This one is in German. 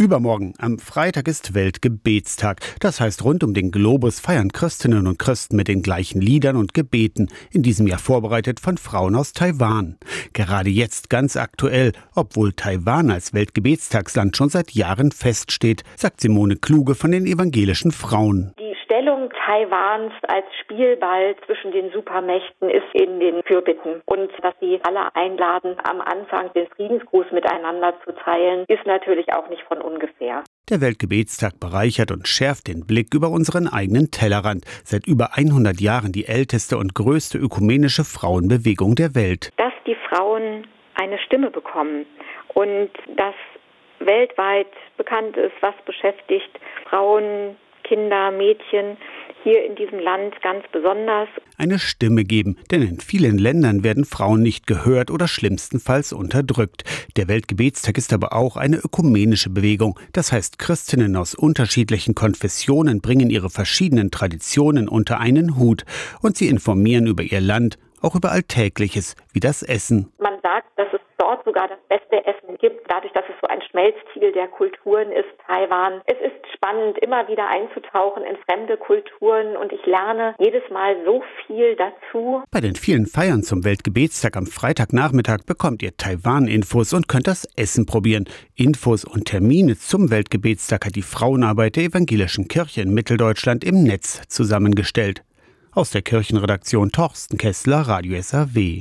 Übermorgen, am Freitag, ist Weltgebetstag. Das heißt, rund um den Globus feiern Christinnen und Christen mit den gleichen Liedern und Gebeten, in diesem Jahr vorbereitet von Frauen aus Taiwan. Gerade jetzt ganz aktuell, obwohl Taiwan als Weltgebetstagsland schon seit Jahren feststeht, sagt Simone Kluge von den evangelischen Frauen. Die Taiwans als Spielball zwischen den Supermächten ist in den Fürbitten. Und dass sie alle einladen, am Anfang den Friedensgruß miteinander zu teilen, ist natürlich auch nicht von ungefähr. Der Weltgebetstag bereichert und schärft den Blick über unseren eigenen Tellerrand. Seit über 100 Jahren die älteste und größte ökumenische Frauenbewegung der Welt. Dass die Frauen eine Stimme bekommen und dass weltweit bekannt ist, was beschäftigt Frauen, Kinder, Mädchen hier in diesem Land ganz besonders. Eine Stimme geben, denn in vielen Ländern werden Frauen nicht gehört oder schlimmstenfalls unterdrückt. Der Weltgebetstag ist aber auch eine ökumenische Bewegung. Das heißt, Christinnen aus unterschiedlichen Konfessionen bringen ihre verschiedenen Traditionen unter einen Hut und sie informieren über ihr Land, auch über Alltägliches wie das Essen. Man sagt, dass es dort sogar das beste Essen gibt, dadurch, dass es so ein Schmelztiegel der Kulturen ist, Taiwan. Es ist spannend, immer wieder einzutauchen in fremde Kulturen und ich lerne jedes Mal so viel dazu. Bei den vielen Feiern zum Weltgebetstag am Freitagnachmittag bekommt ihr Taiwan-Infos und könnt das Essen probieren. Infos und Termine zum Weltgebetstag hat die Frauenarbeit der Evangelischen Kirche in Mitteldeutschland im Netz zusammengestellt. Aus der Kirchenredaktion Torsten Kessler, Radio SAW.